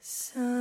augmente.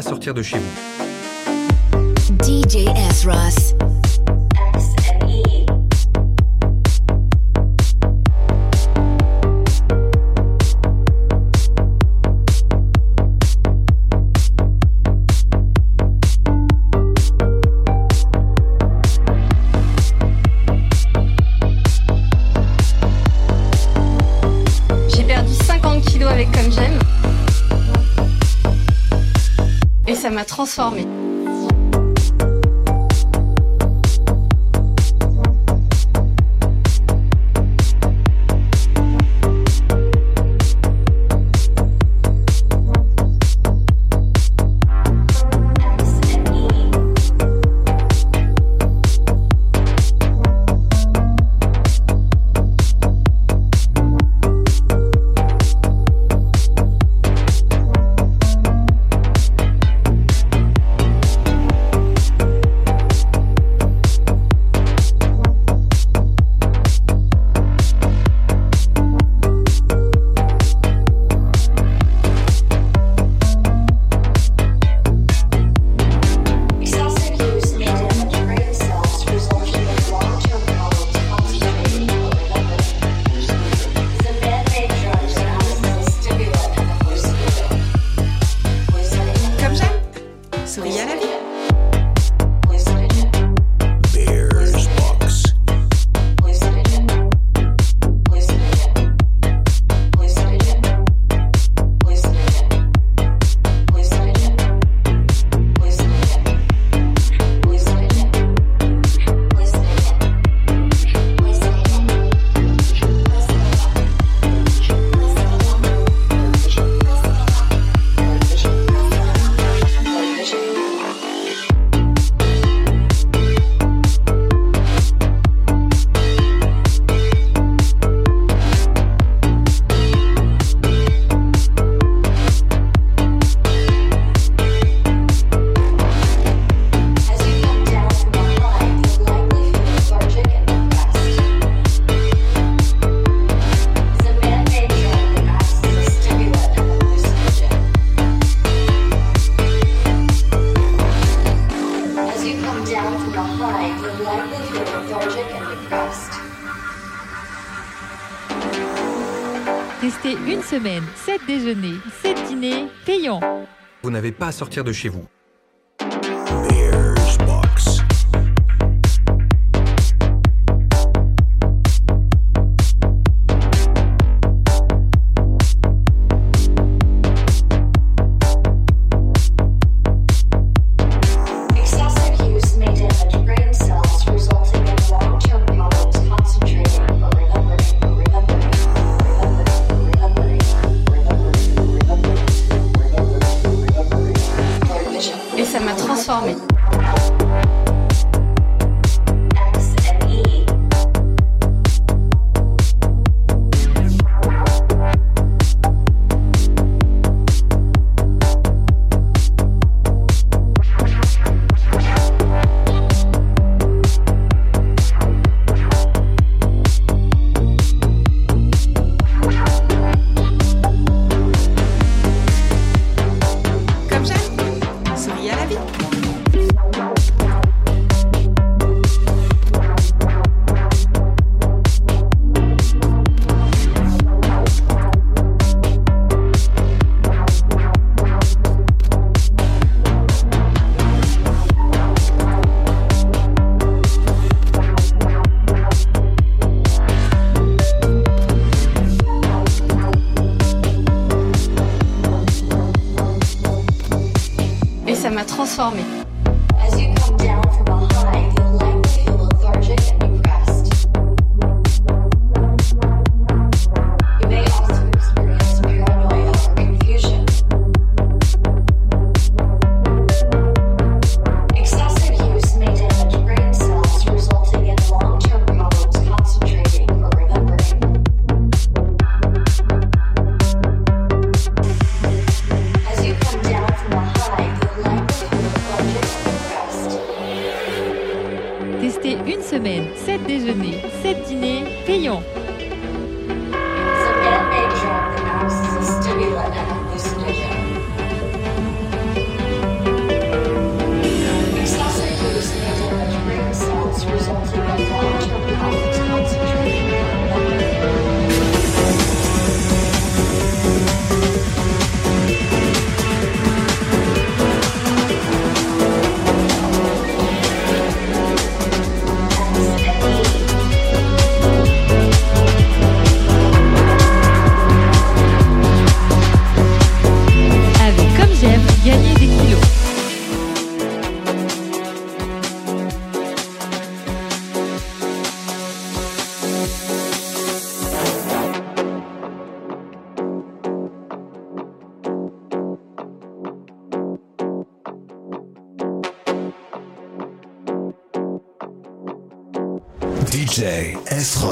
À sortir de chez vous. DJ S. Ross. Pas sortir de chez vous.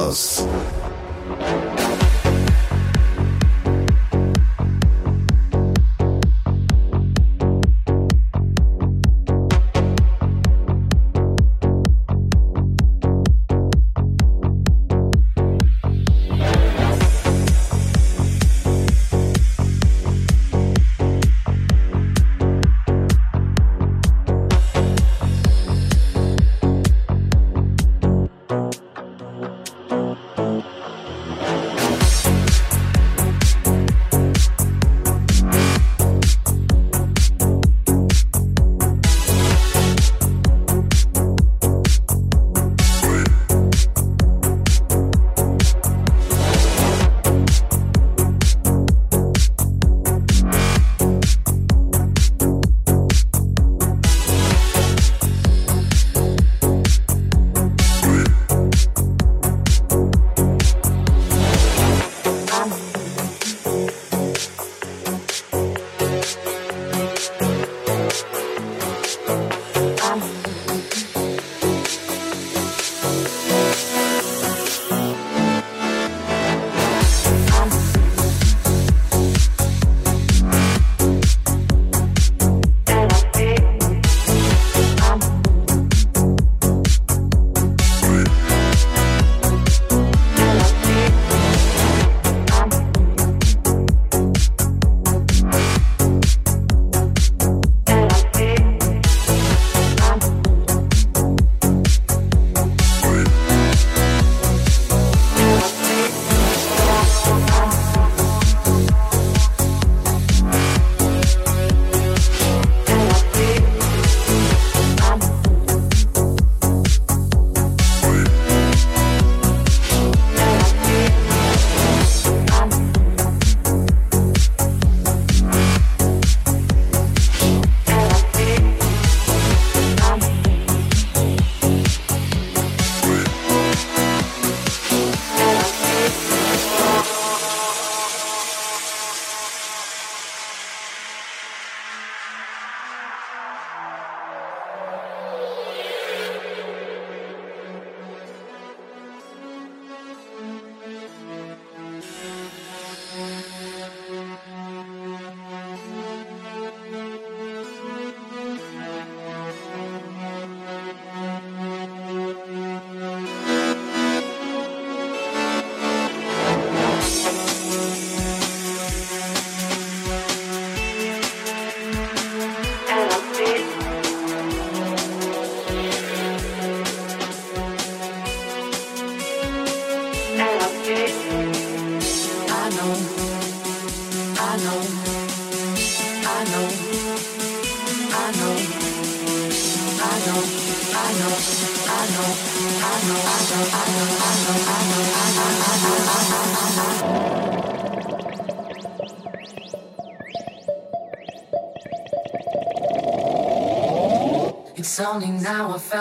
S. Ross.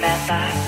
Remember?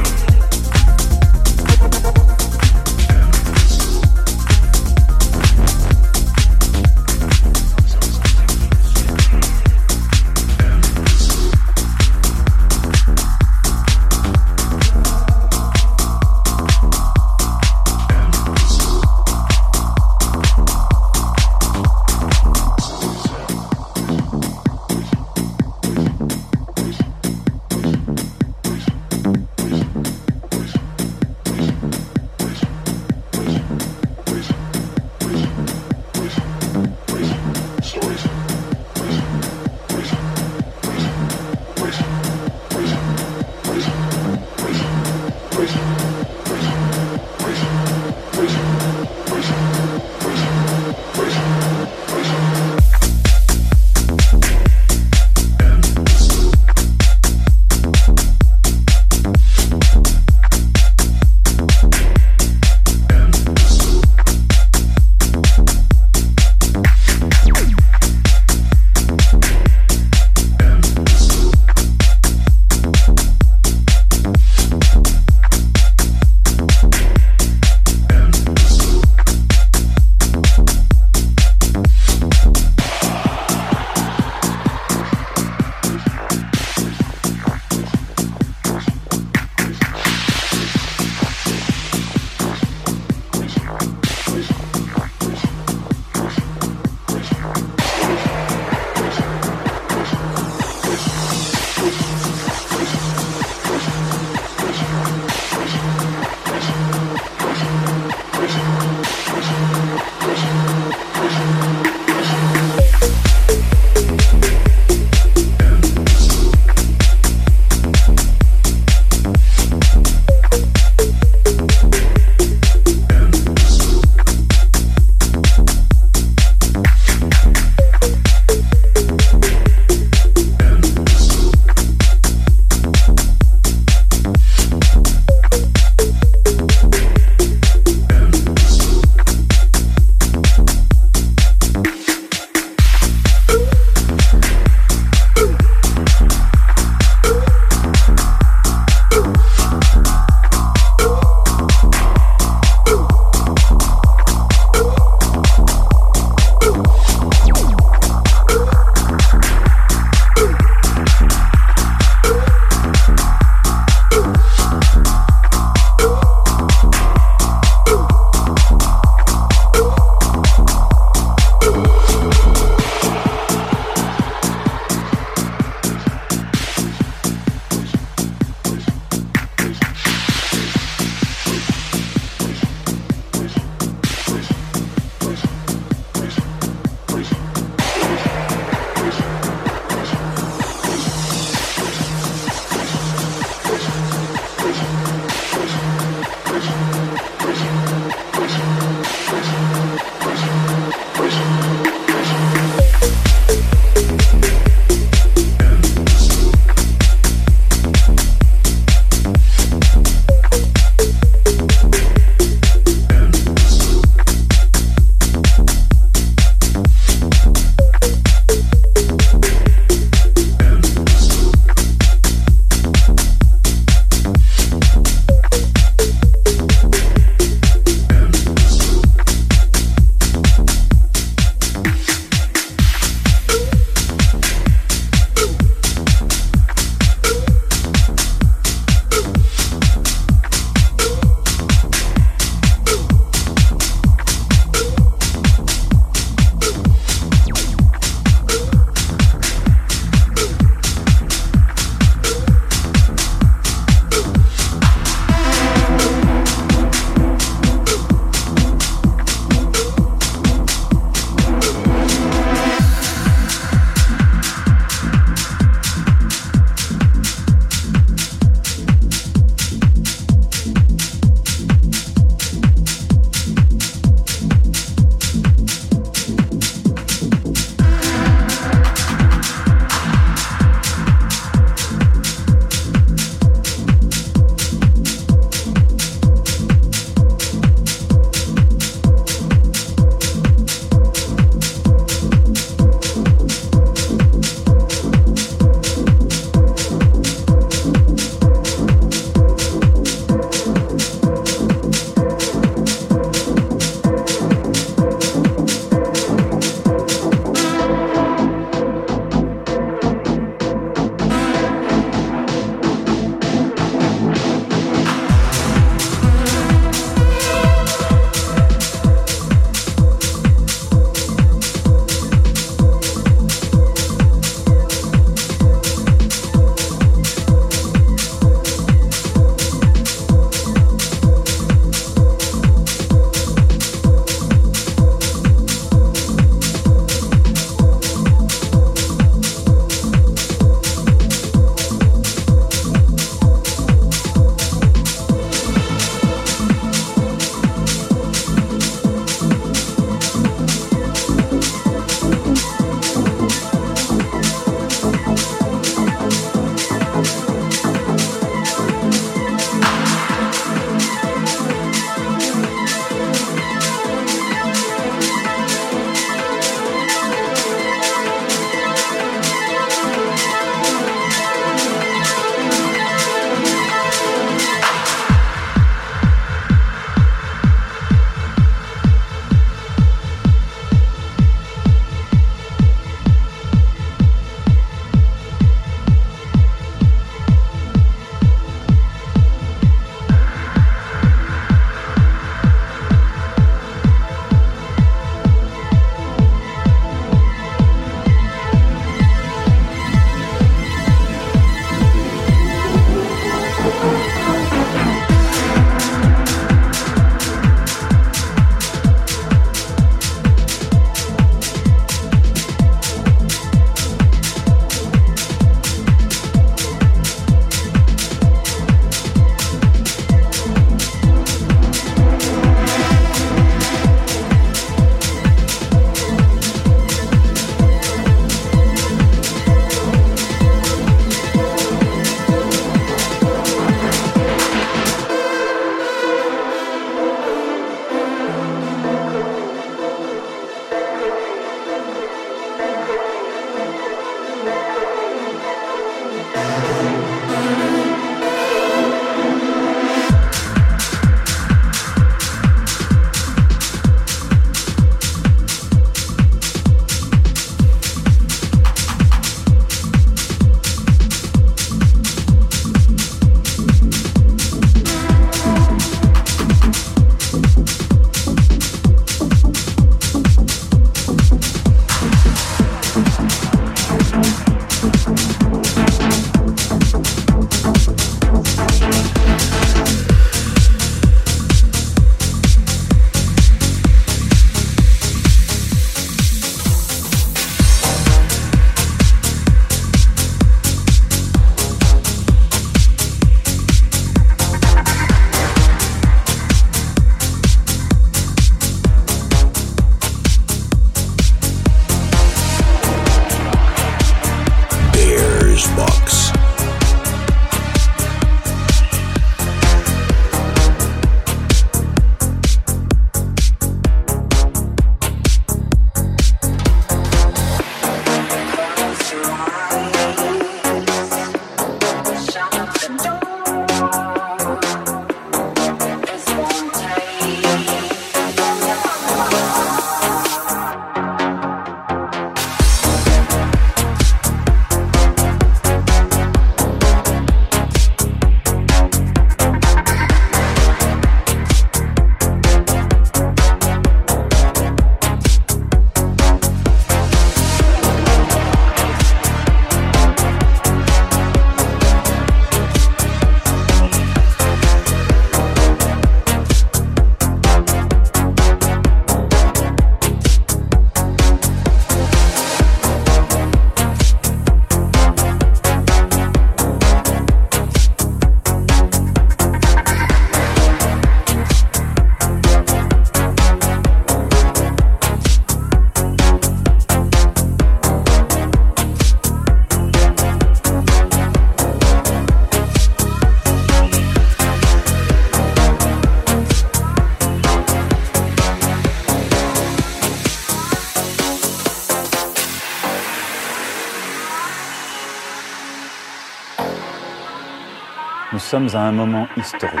Nous sommes à un moment historique.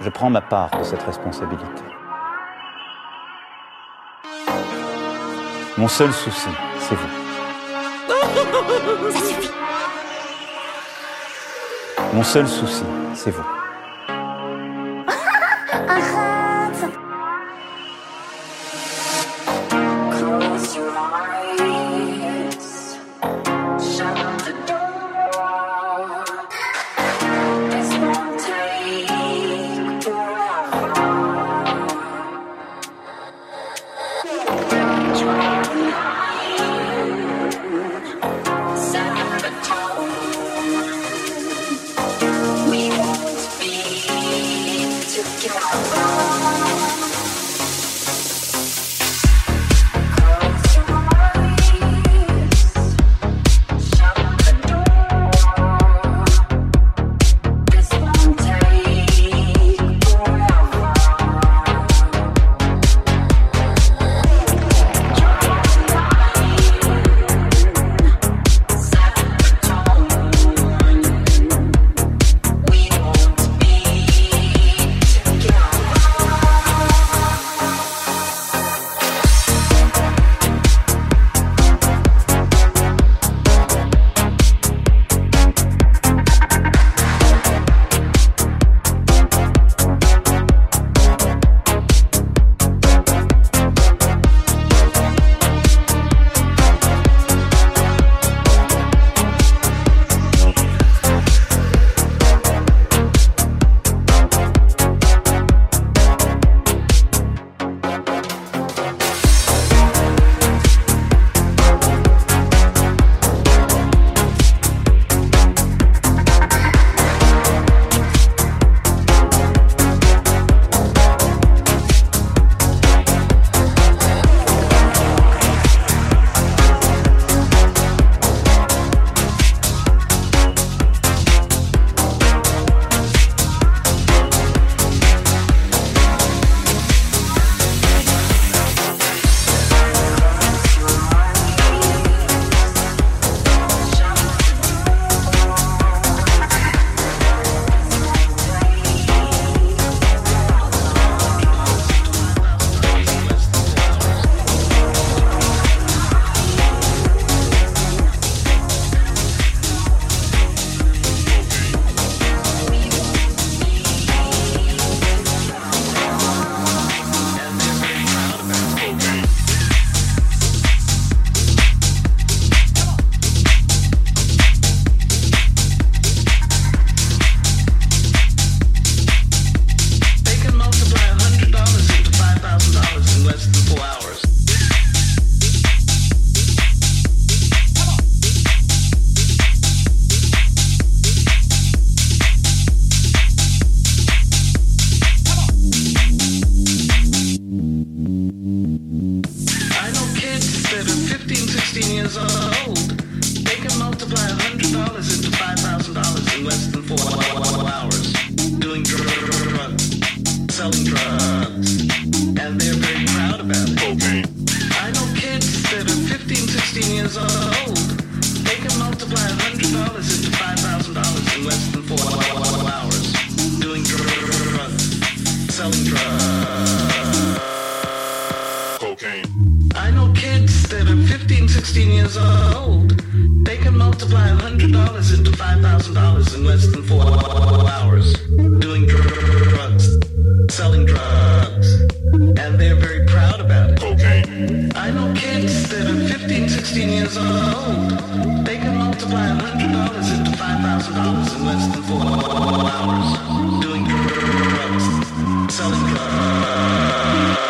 Je prends ma part de cette responsabilité. Mon seul souci, c'est vous. Mon seul souci, c'est vous. 16 years old, they can multiply $100 into $5,000 in less than four hours doing drugs, selling drugs.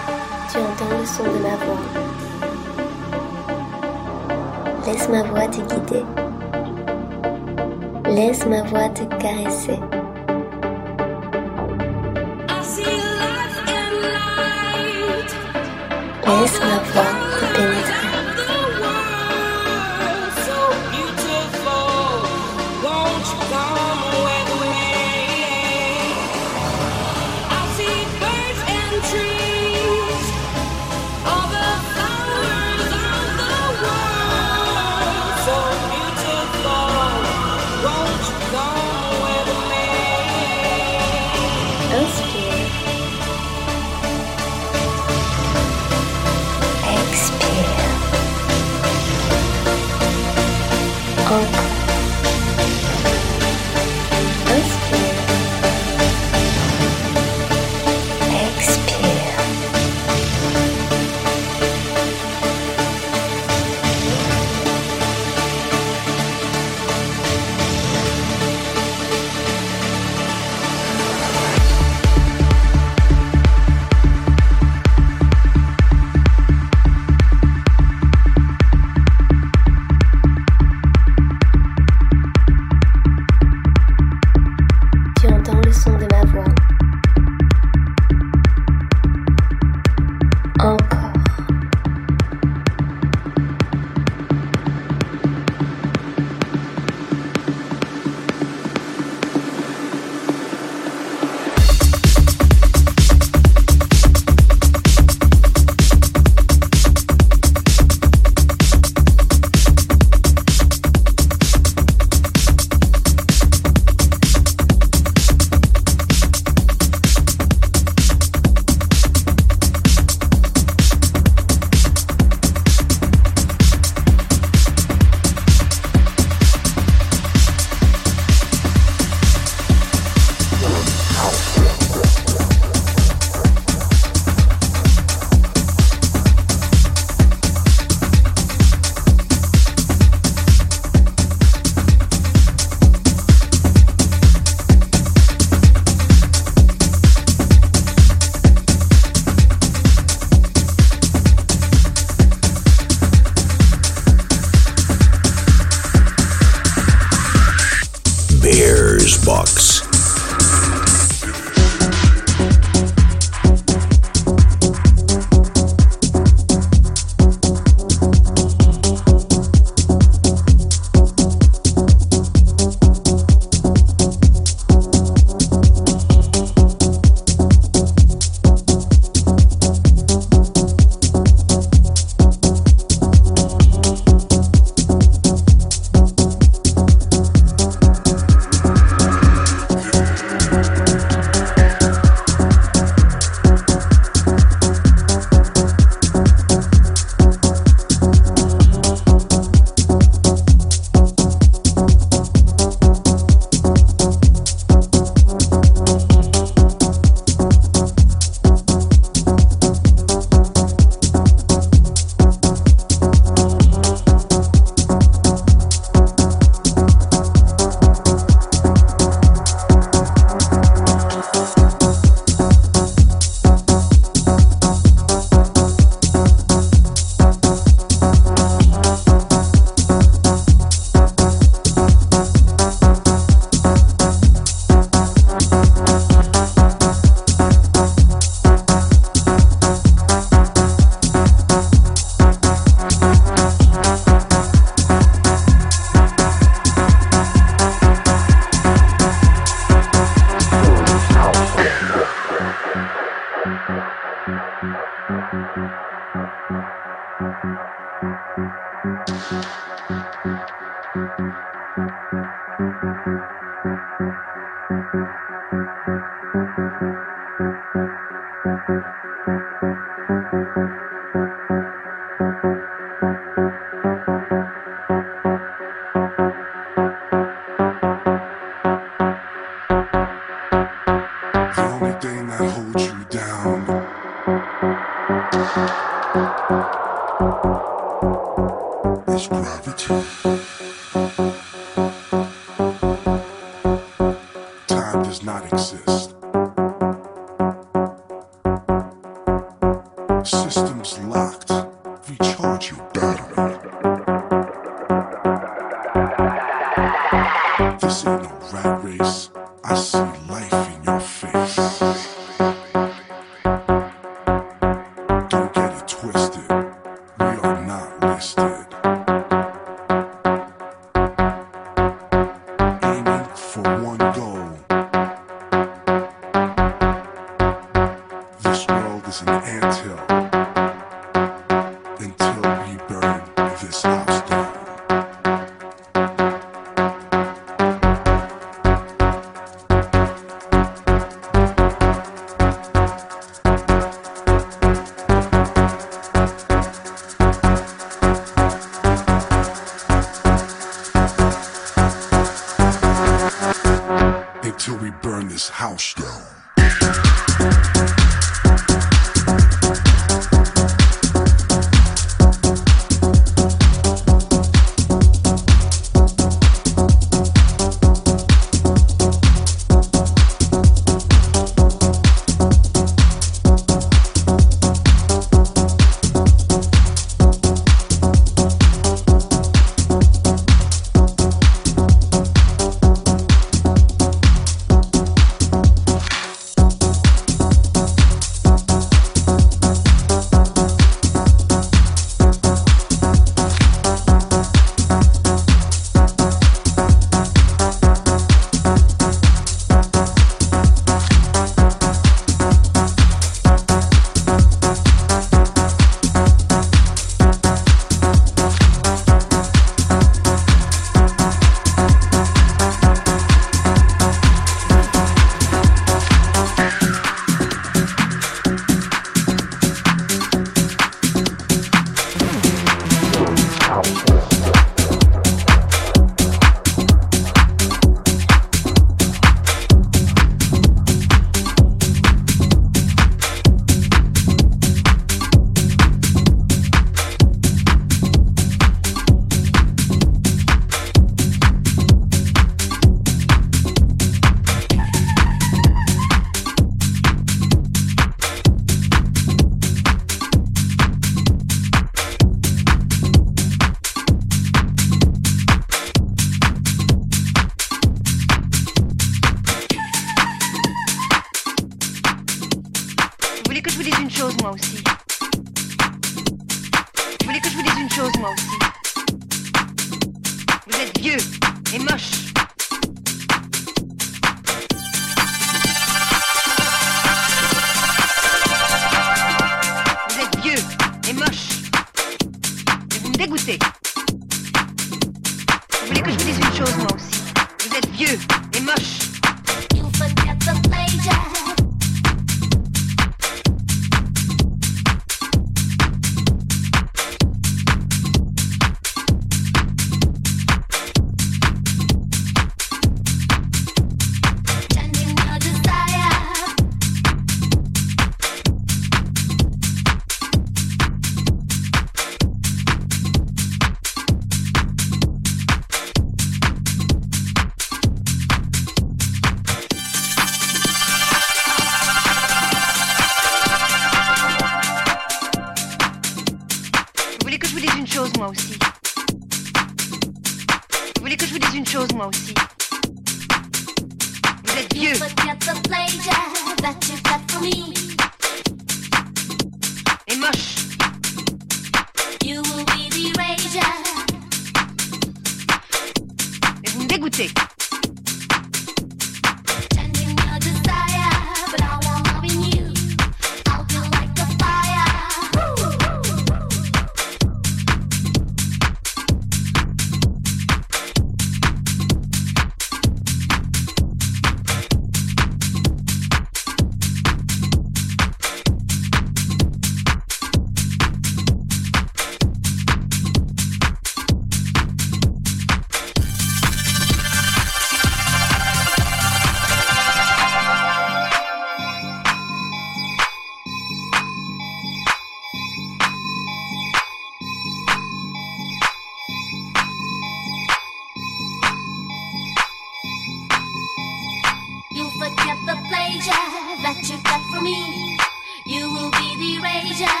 the pleasure that you got from me. You will be the erasure,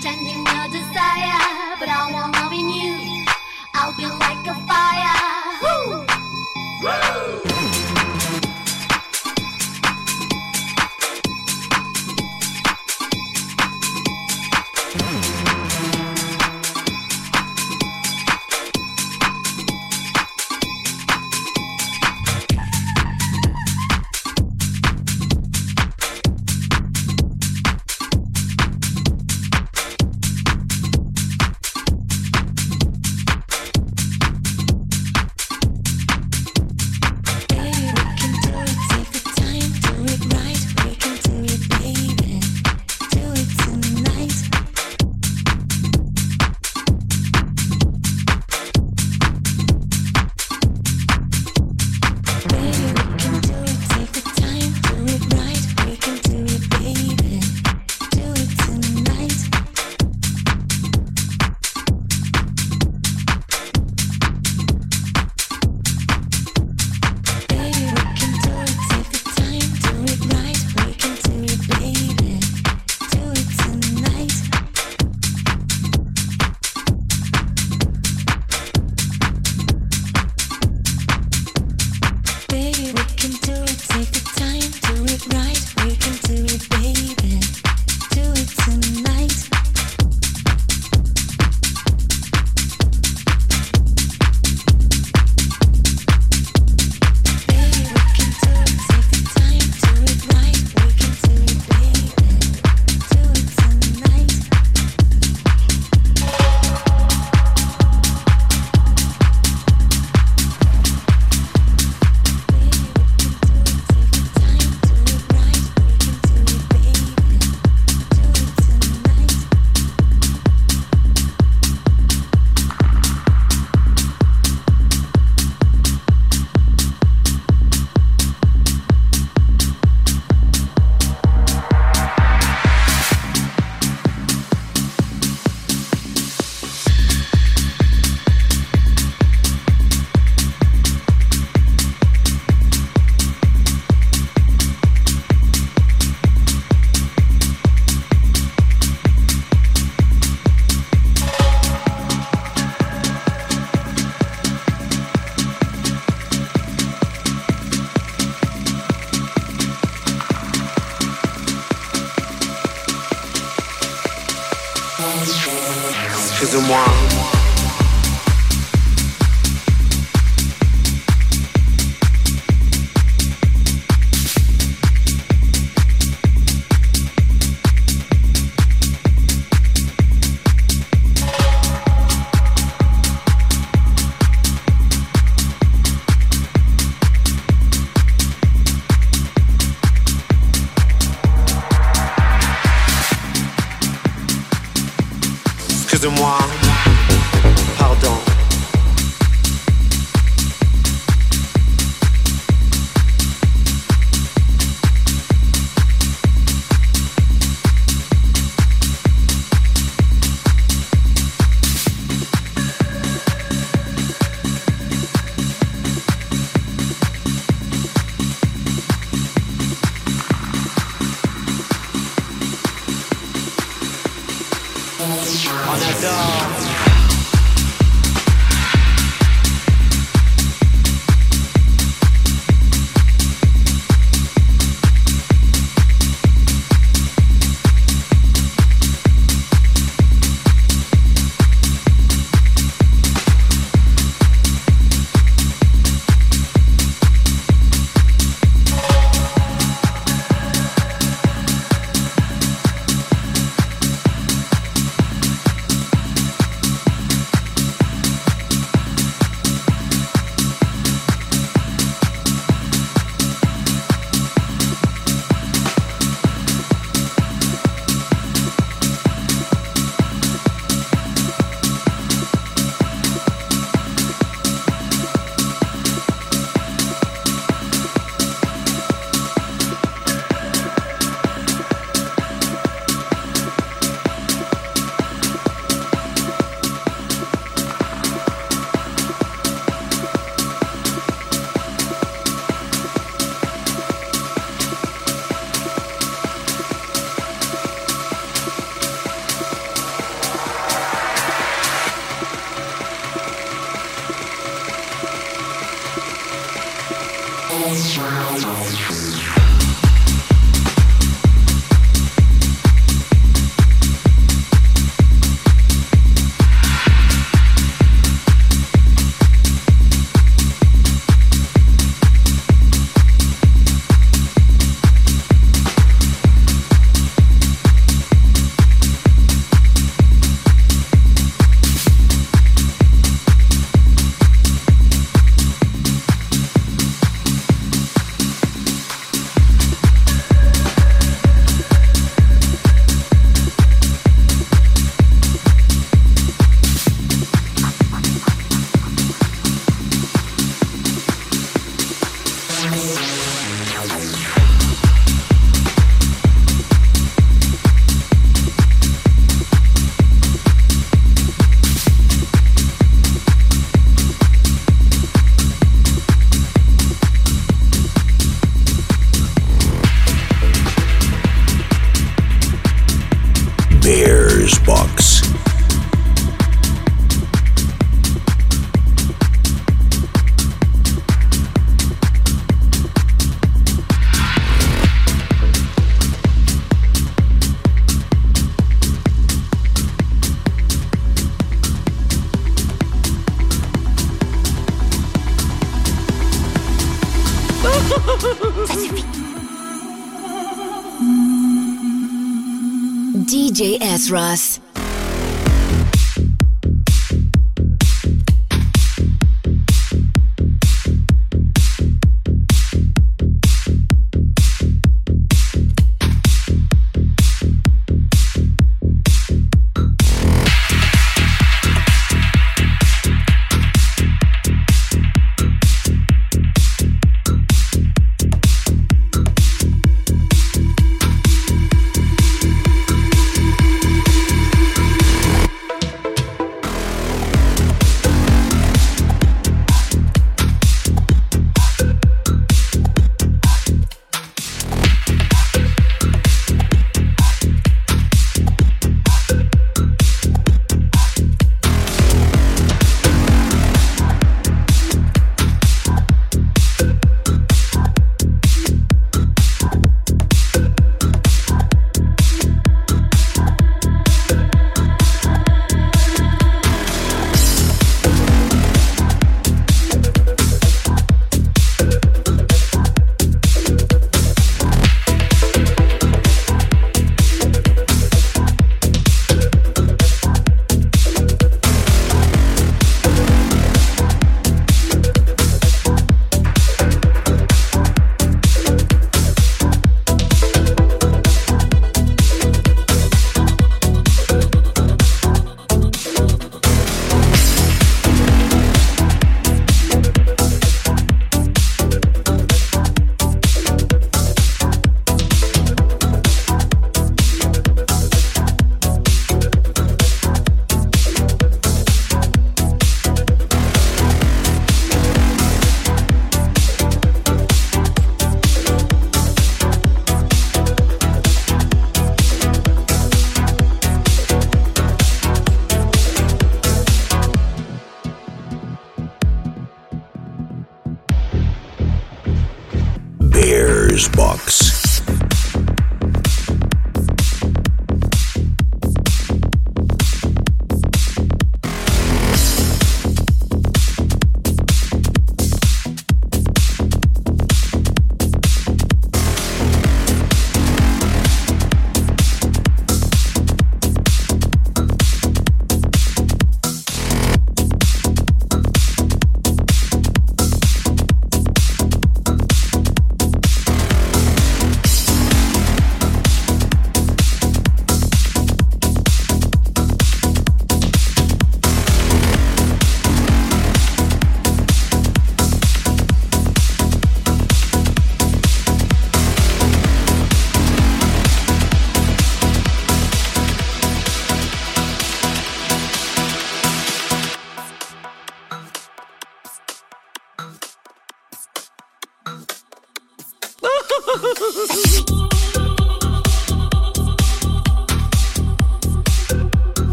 changing your desire. But I wanna be new. I'll be like a fire. Bears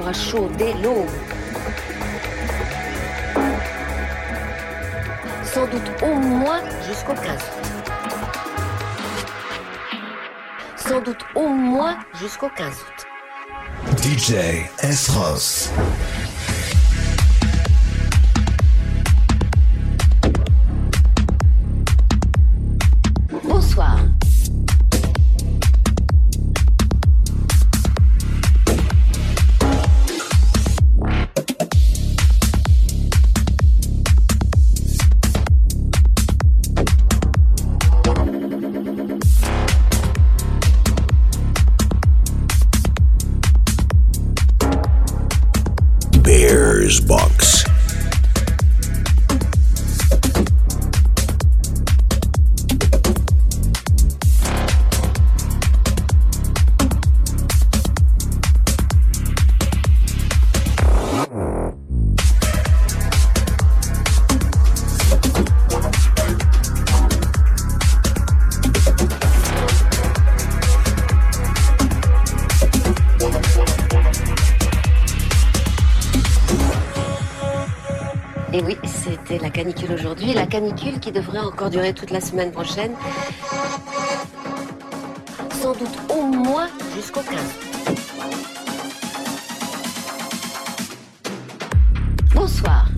fera chaud dès l'aube. Sans doute au moins jusqu'au 15 août. Sans doute au moins jusqu'au 15 août. DJ S-Ross. Bonsoir. Et oui, c'était la canicule aujourd'hui. La canicule qui devrait encore durer toute la semaine prochaine. Sans doute au moins jusqu'au 15. Bonsoir.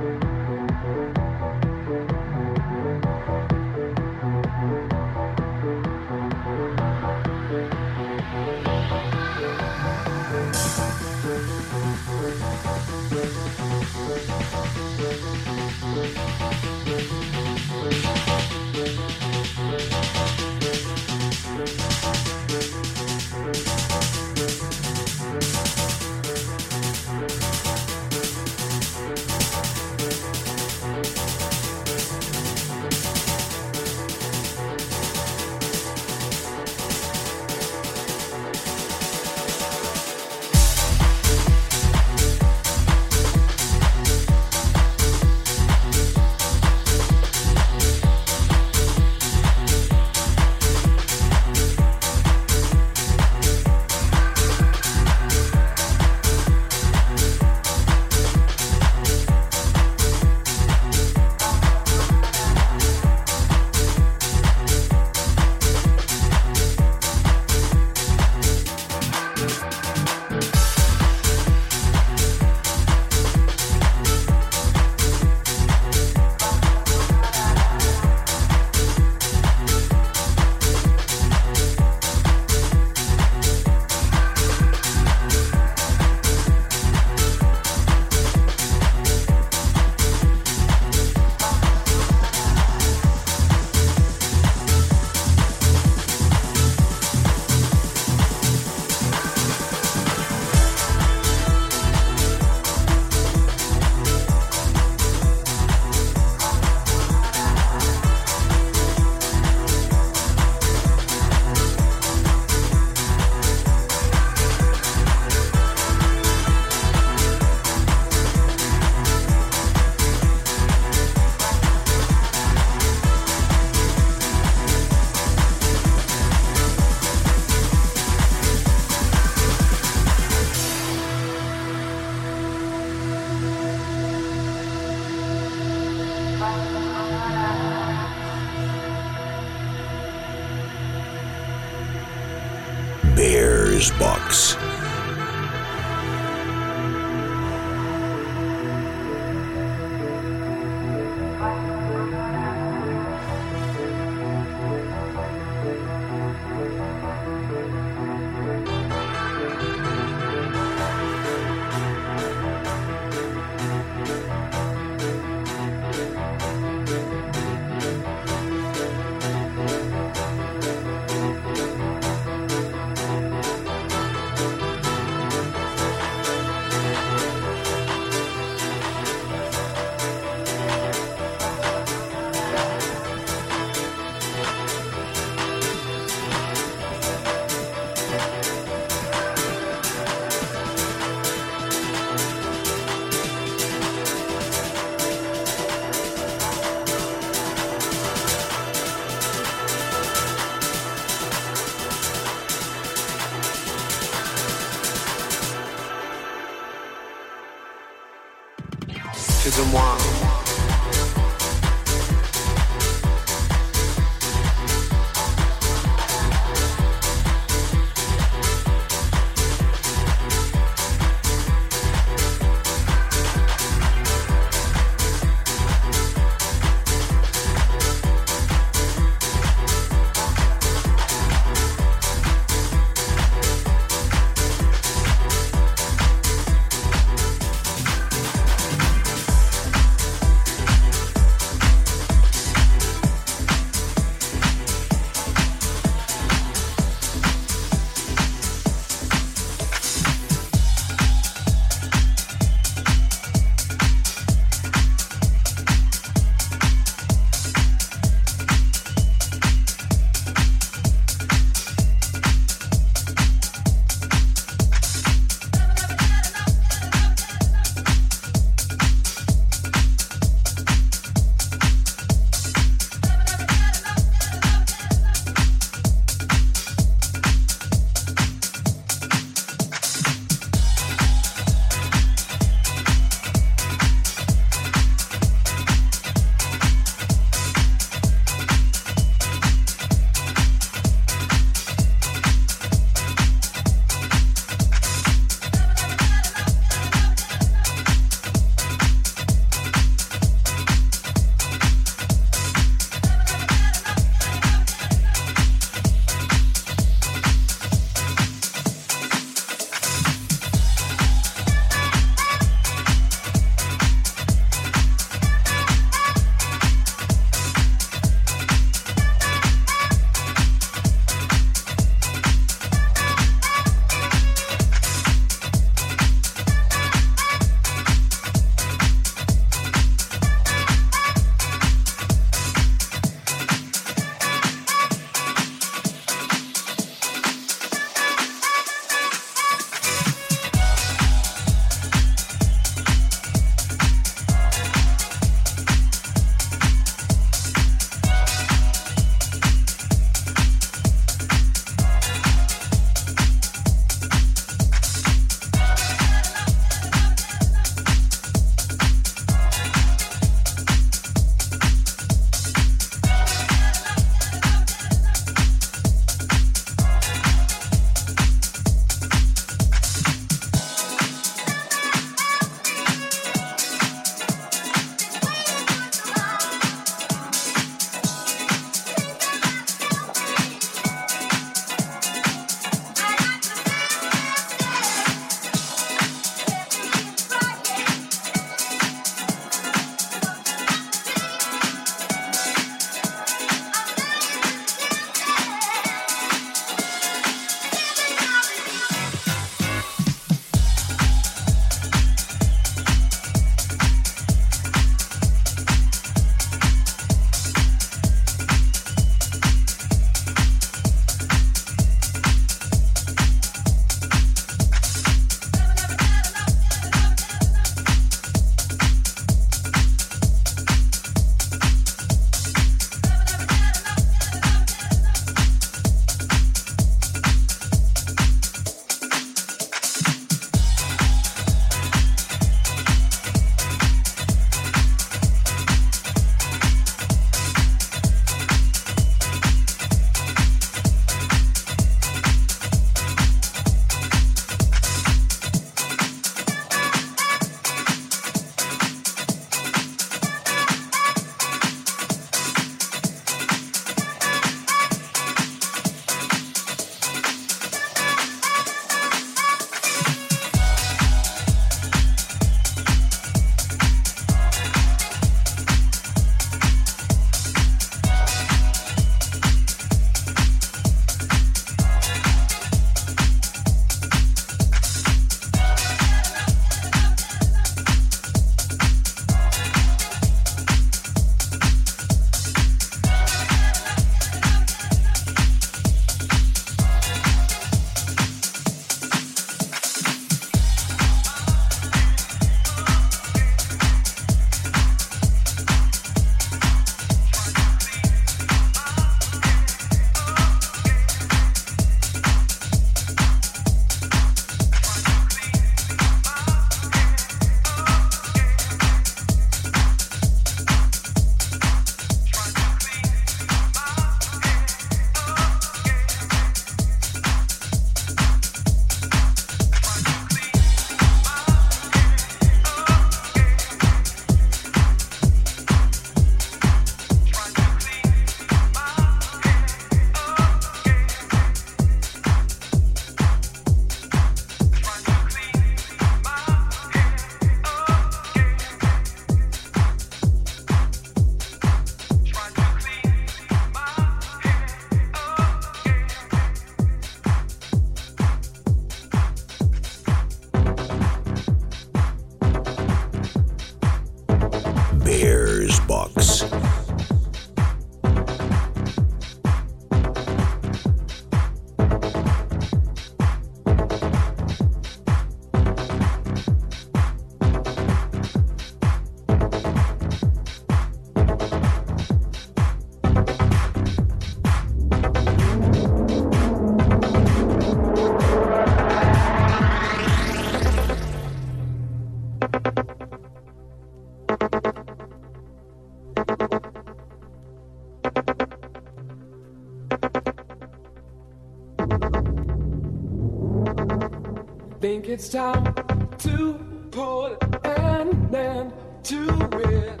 Think it's time to put an end to it.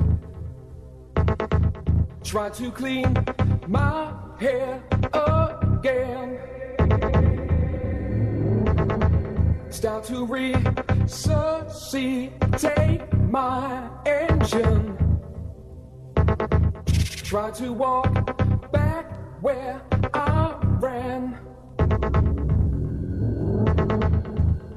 Try to clean my hair again. Start to resuscitate my engine. Try to walk back where I ran.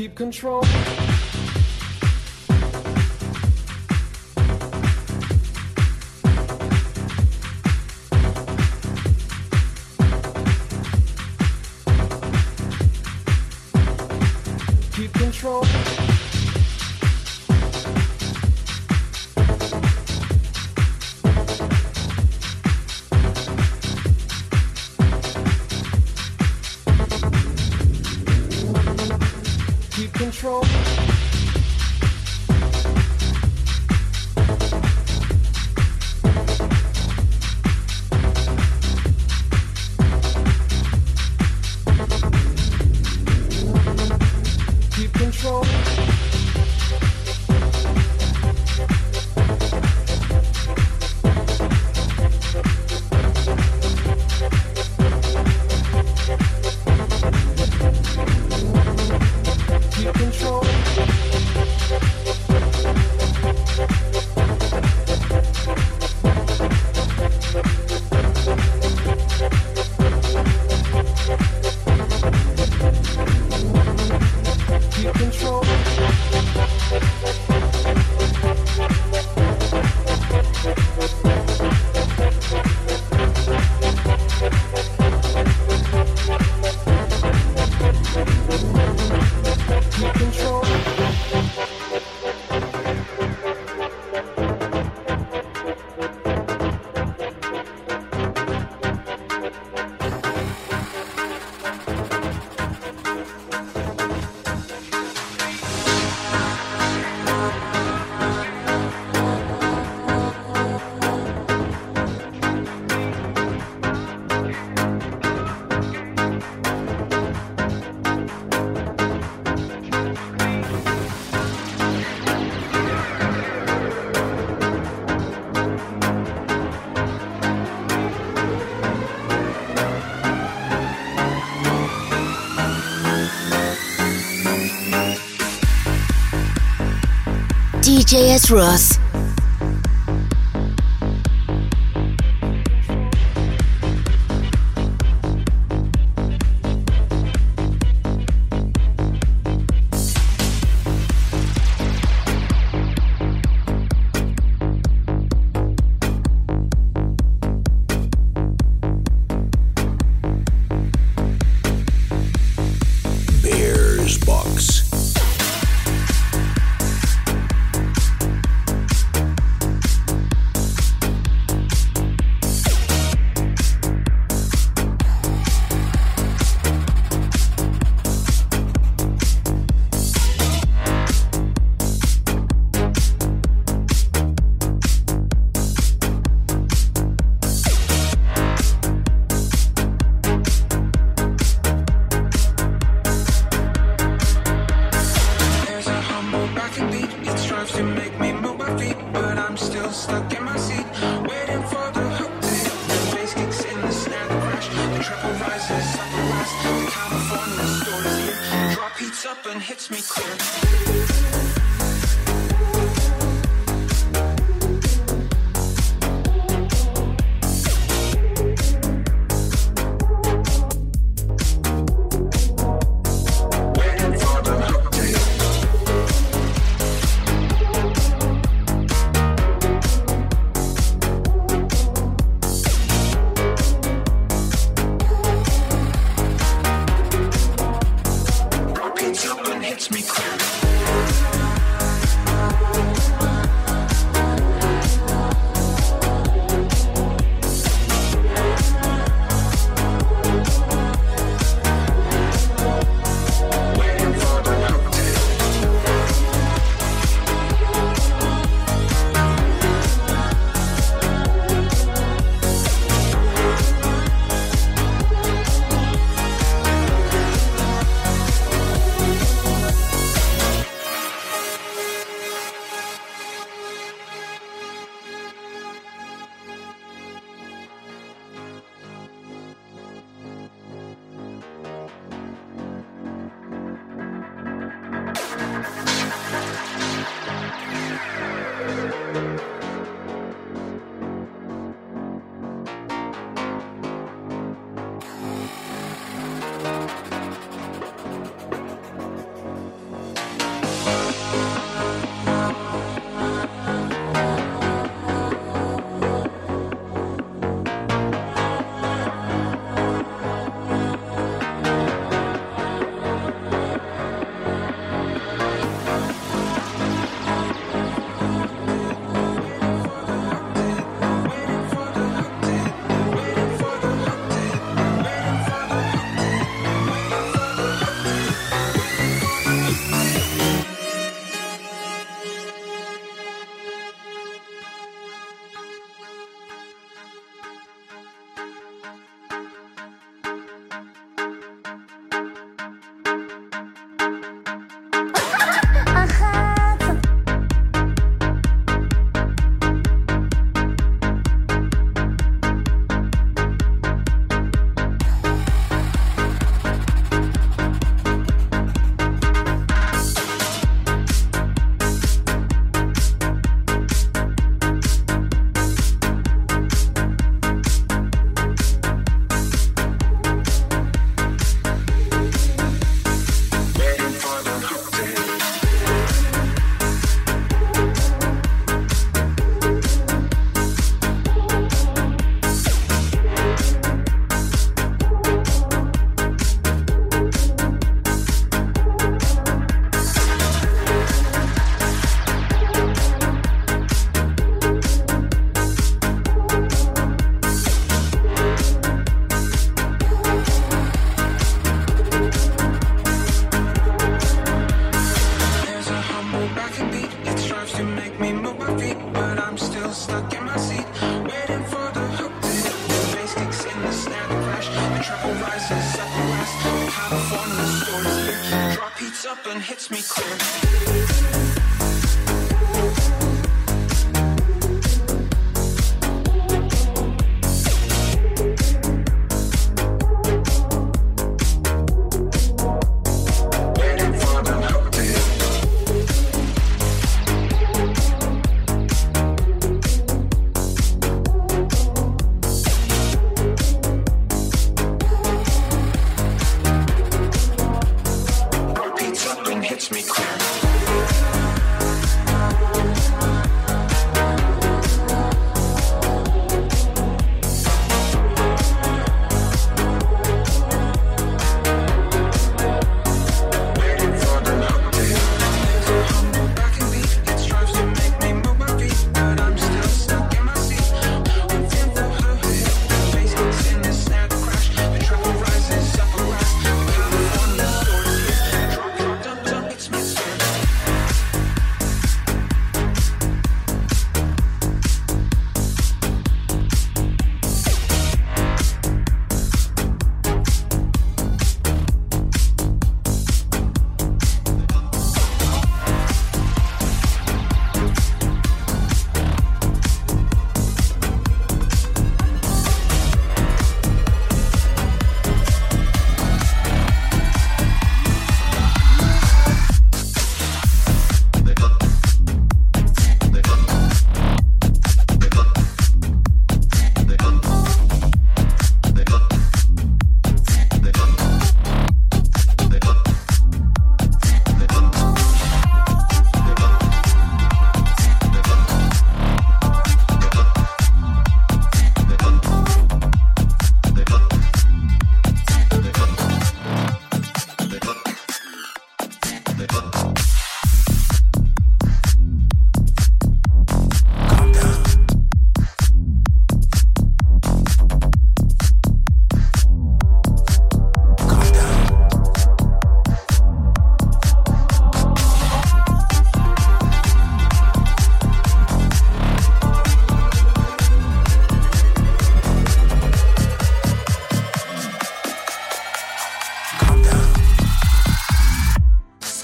Keep control. DJ S. Ross.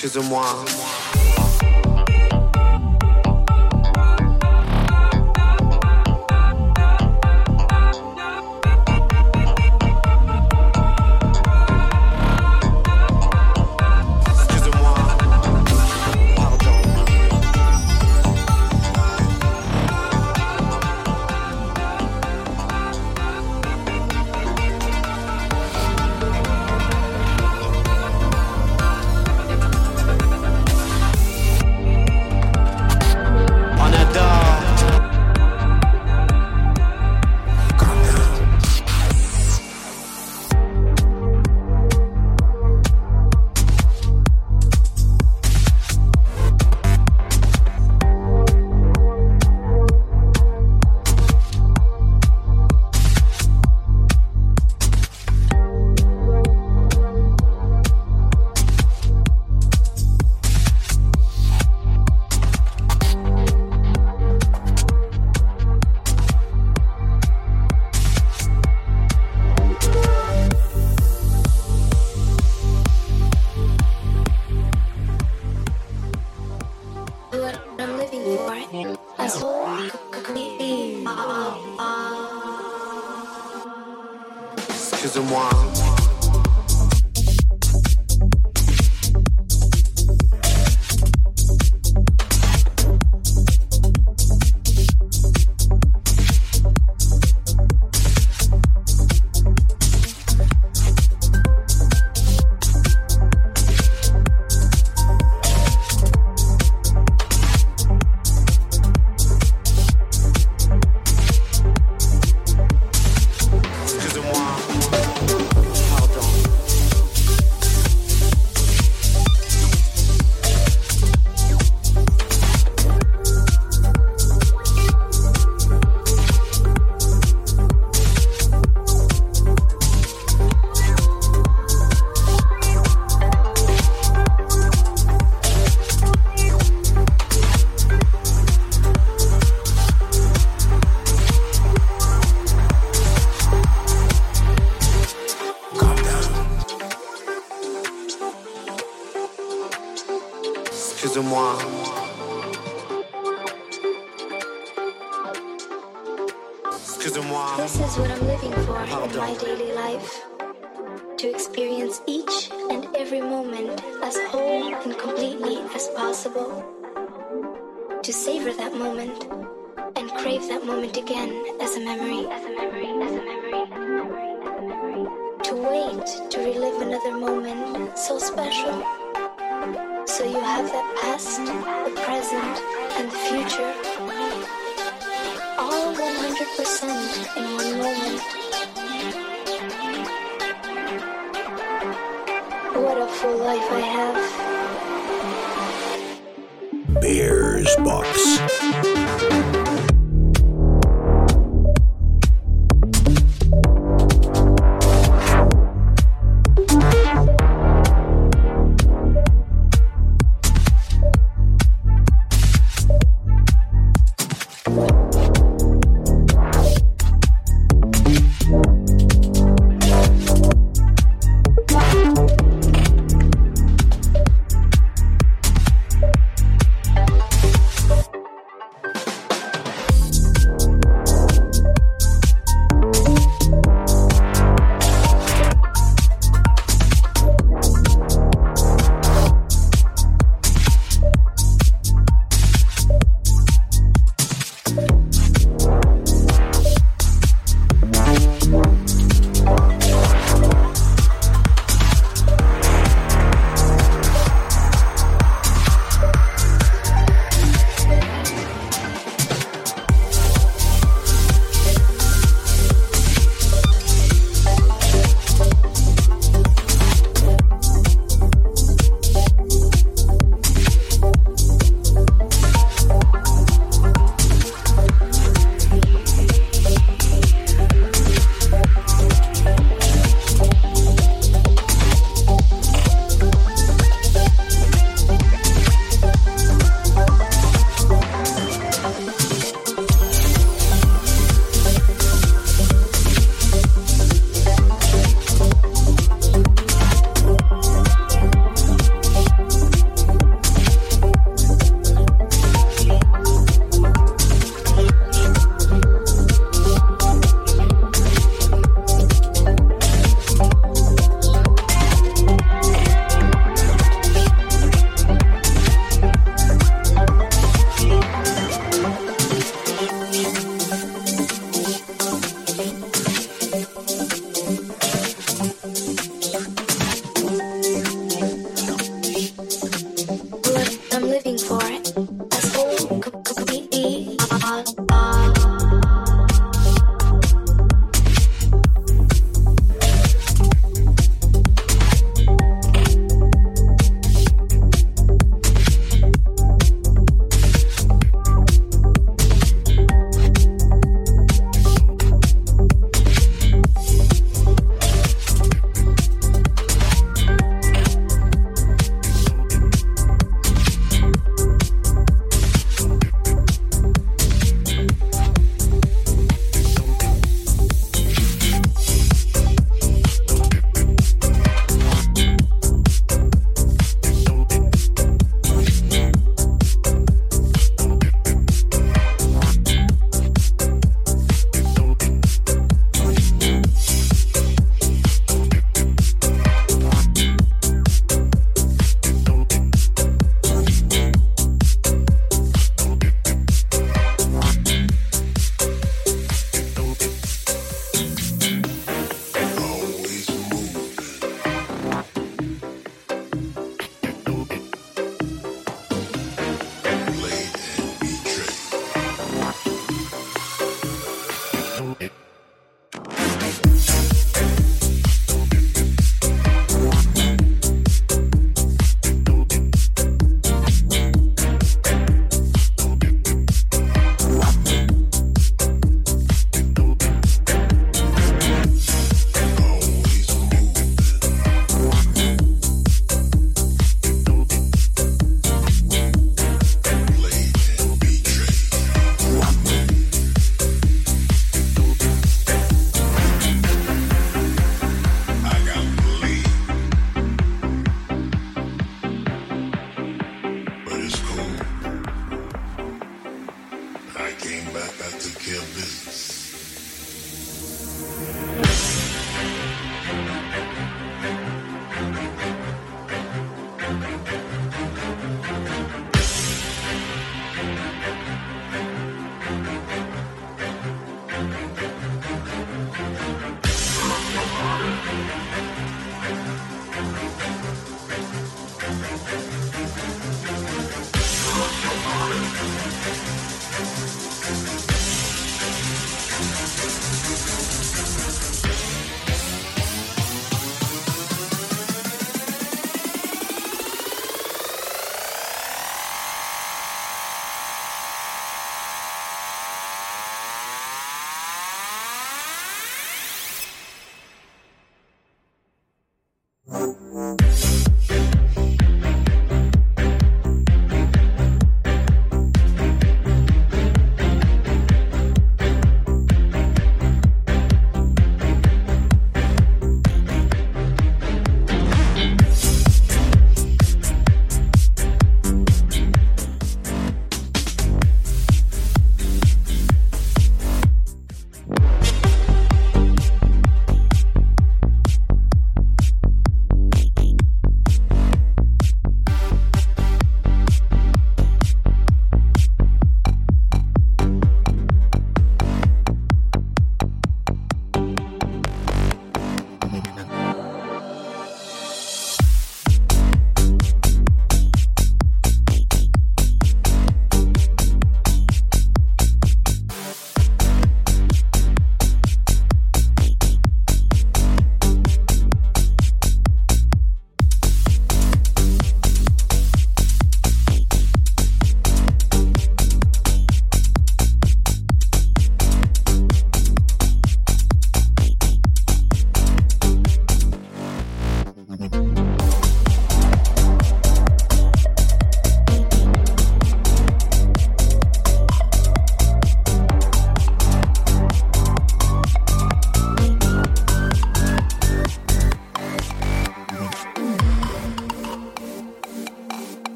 chez moi.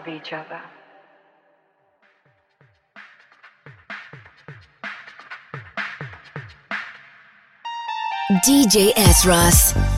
Love each other. DJ S. Ross.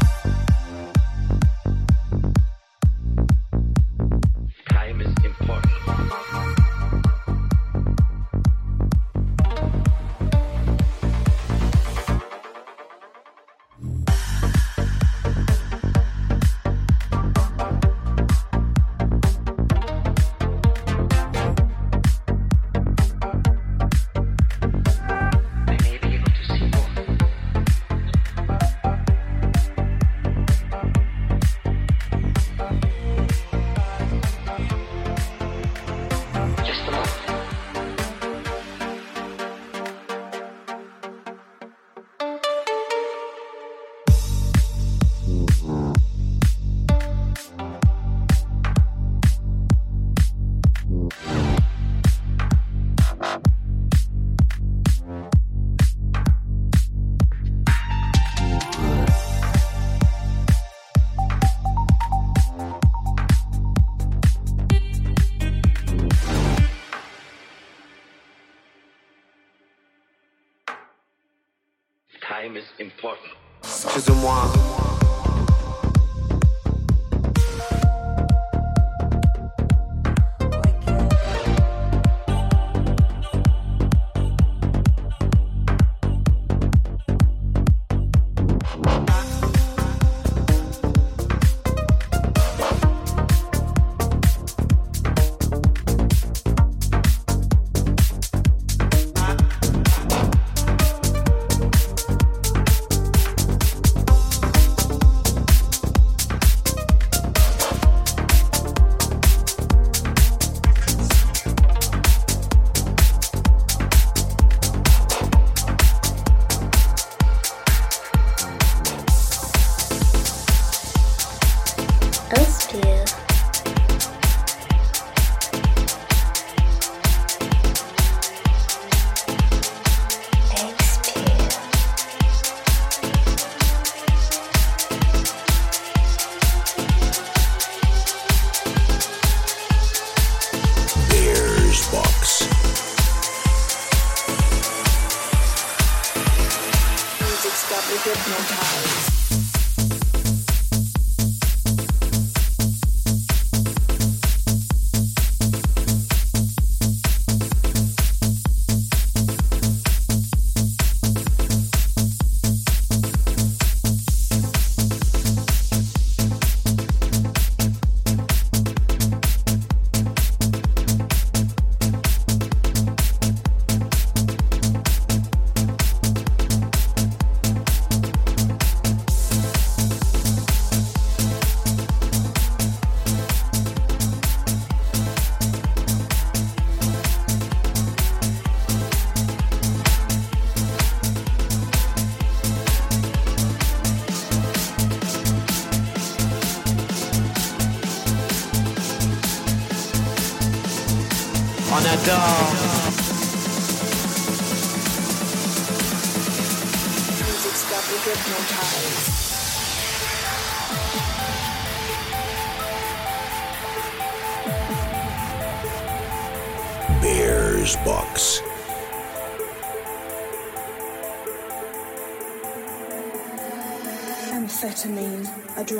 Stop.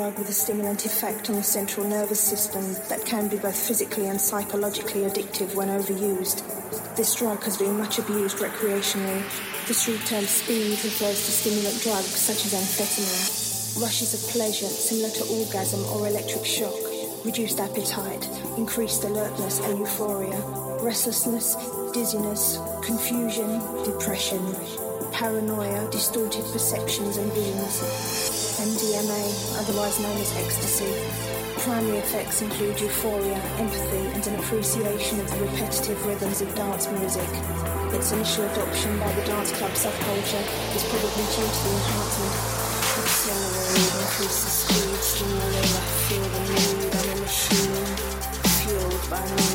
Drug with a stimulant effect on the central nervous system that can be both physically and psychologically addictive when overused. This drug has been much abused recreationally. The street term speed refers to stimulant drugs such as amphetamine. Rushes of pleasure similar to orgasm or electric shock, reduced appetite, increased alertness and euphoria, restlessness, dizziness, confusion, depression, paranoia, distorted perceptions and visions. MDMA, otherwise known as ecstasy. Primary effects include euphoria, empathy, and an appreciation of the repetitive rhythms of dance music. Its initial adoption by the dance club subculture is probably due to the enhancement accelerate, increase the speed, stimulate, feel the mood on a machine, fueled by music.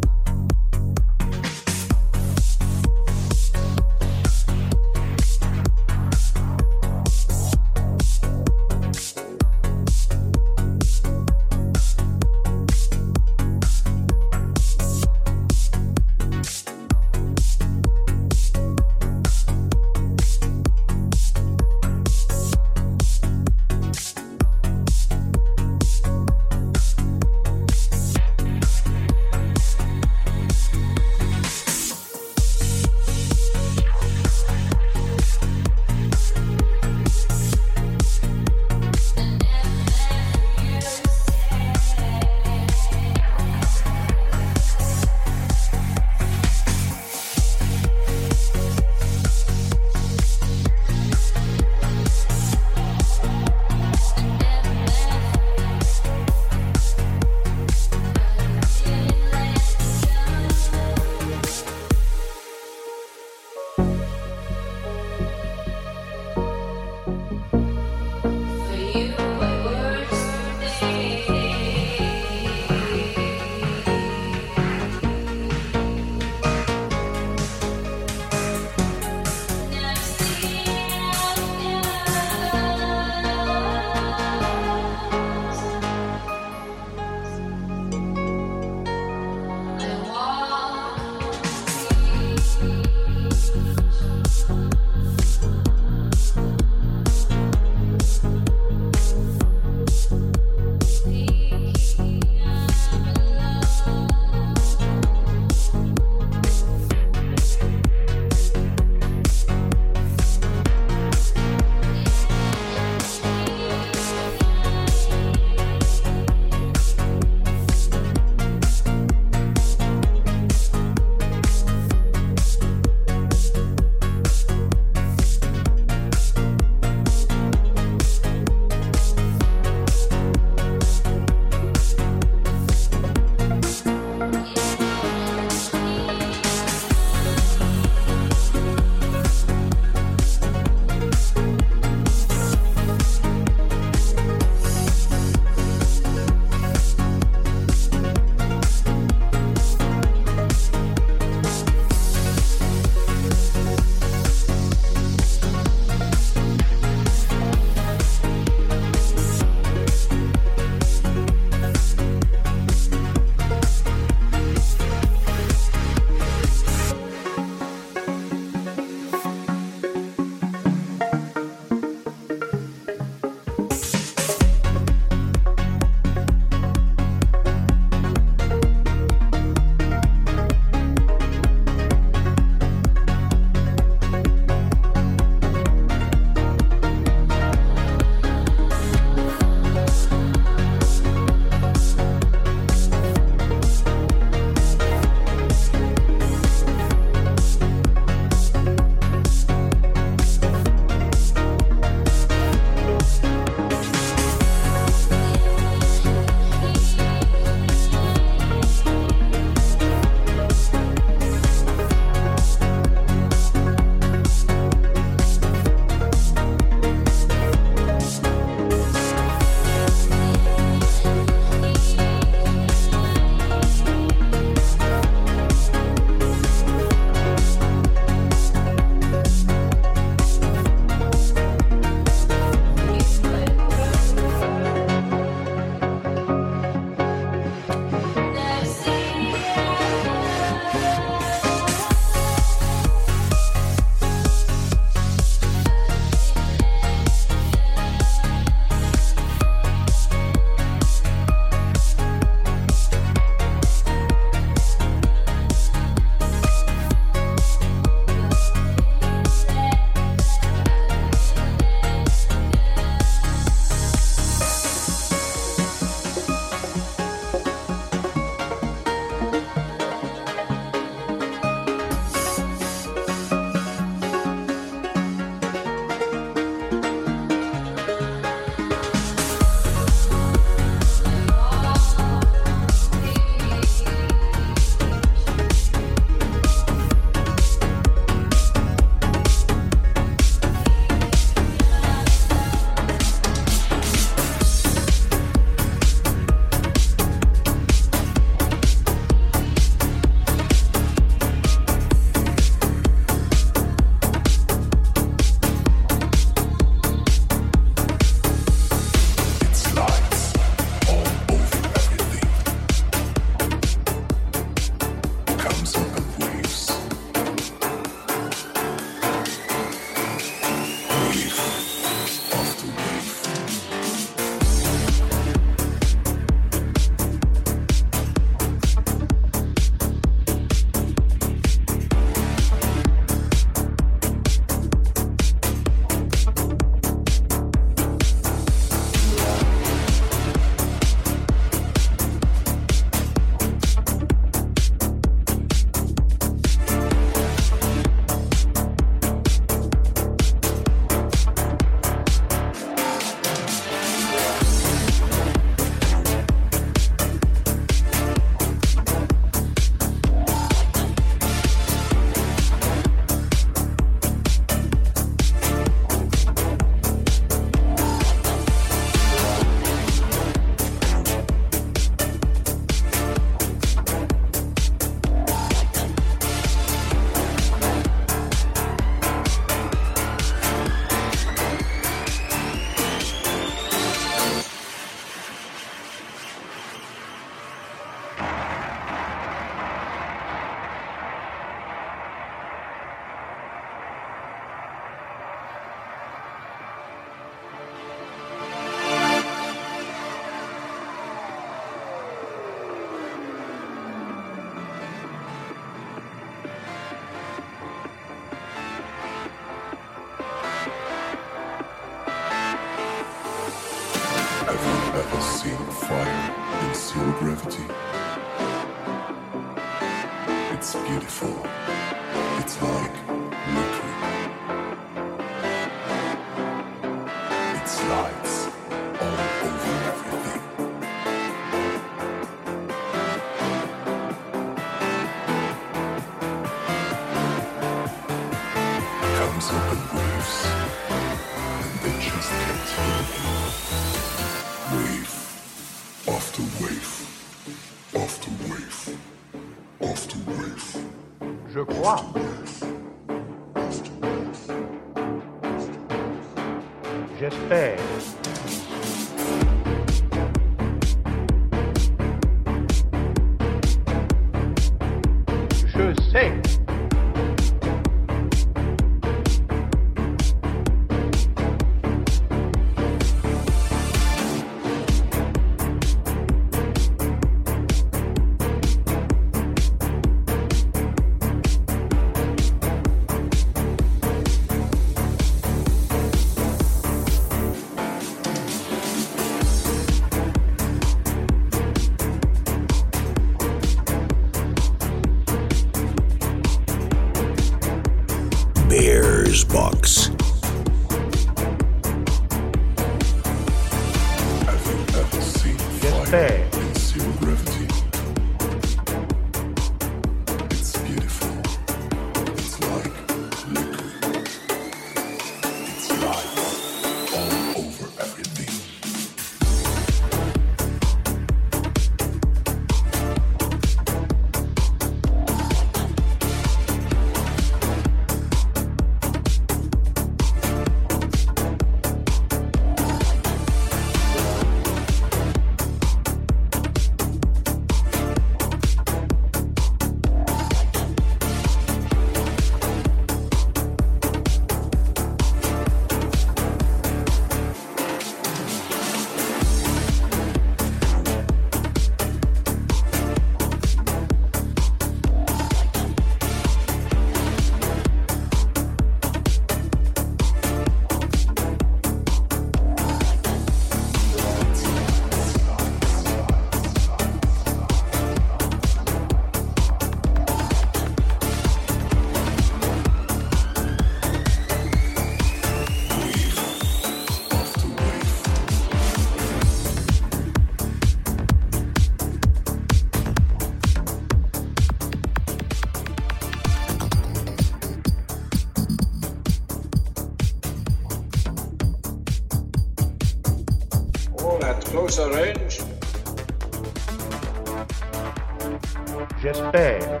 J'espère.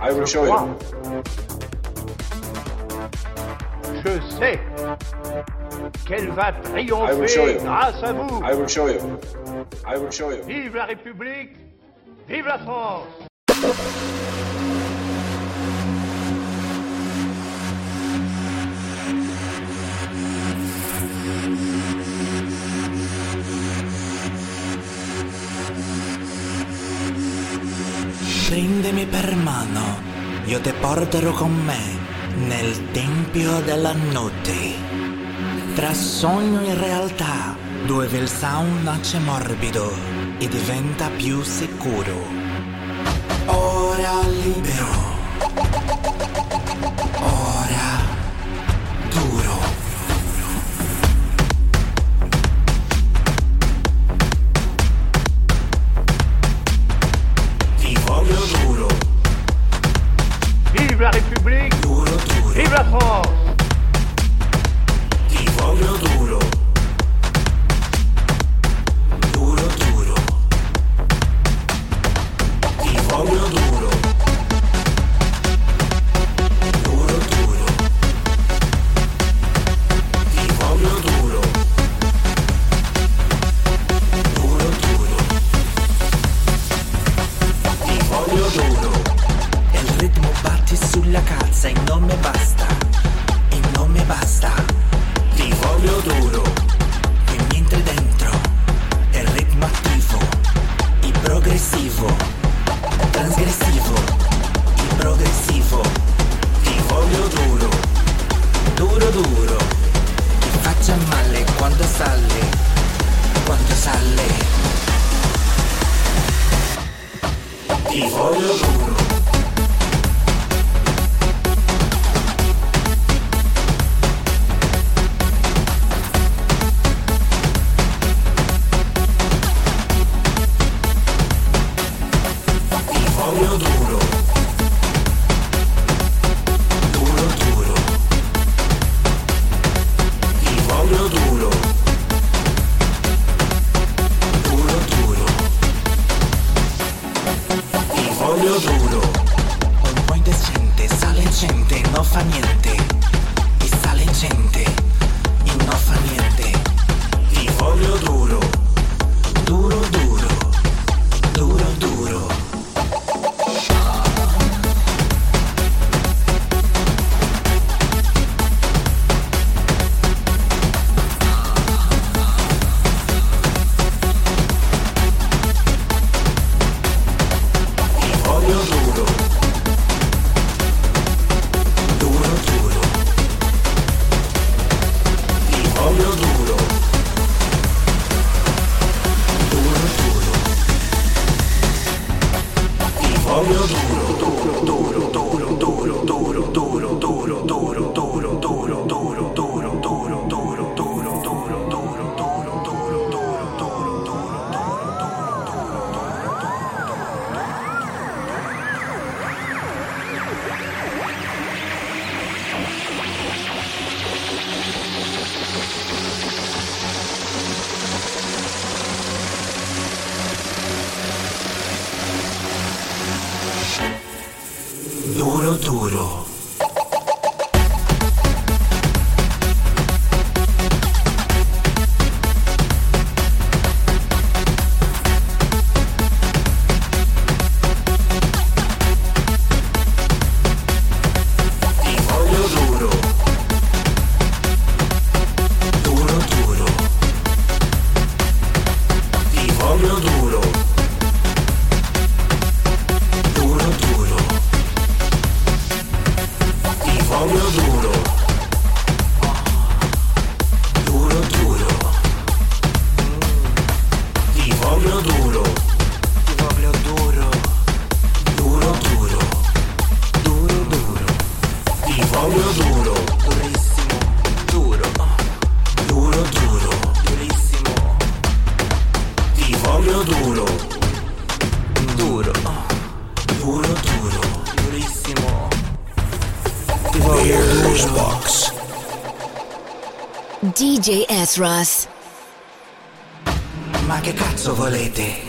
I will show you. Je sais qu'elle va triompher grâce à vous. I will show you. I will show you. Vive la République, vive la France. Prendimi per mano, io ti porterò con me nel Tempio della Notte. Tra sogno e realtà, dove il sound nasce morbido e diventa più sicuro. Ora libero. Russ. Ma che cazzo volete?